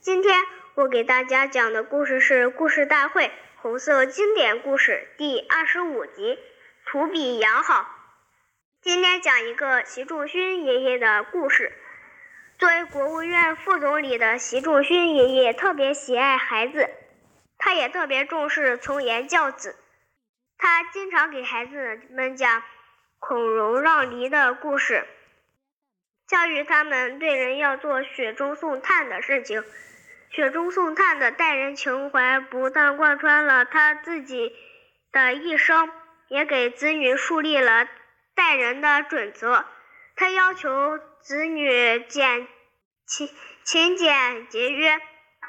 今天我给大家讲的故事是《故事大会红色经典故事》第二十五集《图比羊好》。今天讲一个习仲勋爷爷的故事。作为国务院副总理的习仲勋爷爷特别喜爱孩子，他也特别重视从严教子。他经常给孩子们讲。孔融让梨的故事，教育他们对人要做雪中送炭的事情。雪中送炭的待人情怀不但贯穿了他自己的一生，也给子女树立了待人的准则。他要求子女简勤勤俭节约，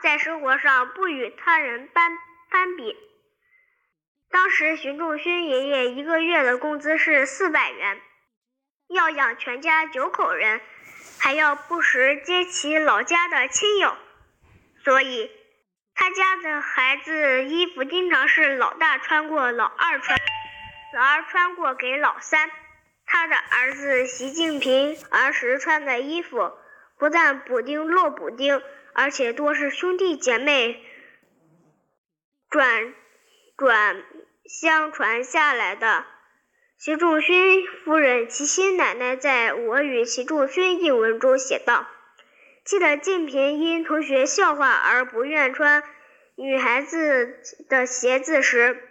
在生活上不与他人攀攀比。当时，徐仲勋爷爷一个月的工资是四百元，要养全家九口人，还要不时接其老家的亲友，所以他家的孩子衣服经常是老大穿过，老二穿，老二穿过给老三。他的儿子习近平儿时穿的衣服，不但补丁落补丁，而且多是兄弟姐妹转转。相传下来的。习仲勋夫人齐心奶奶在我与习仲勋一文中写道：“记得静平因同学笑话而不愿穿女孩子的鞋子时，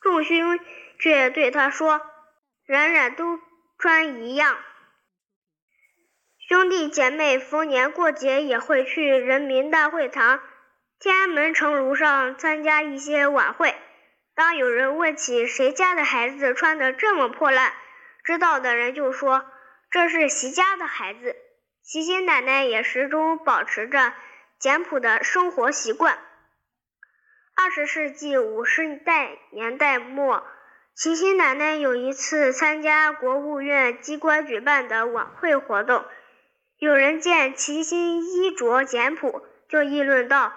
仲勋却对他说：‘冉冉都穿一样。’兄弟姐妹逢年过节也会去人民大会堂、天安门城楼上参加一些晚会。”当有人问起谁家的孩子穿的这么破烂，知道的人就说这是习家的孩子。齐心奶奶也始终保持着简朴的生活习惯。二十世纪五十代年代末，齐心奶奶有一次参加国务院机关举办的晚会活动，有人见齐心衣着简朴，就议论道：“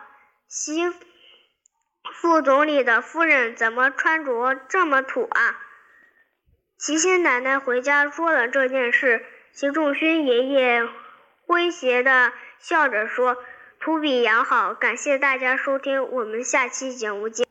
习。”副总理的夫人怎么穿着这么土啊？齐心奶奶回家说了这件事，习仲勋爷爷诙谐的笑着说：“图比羊好。”感谢大家收听，我们下期节目见。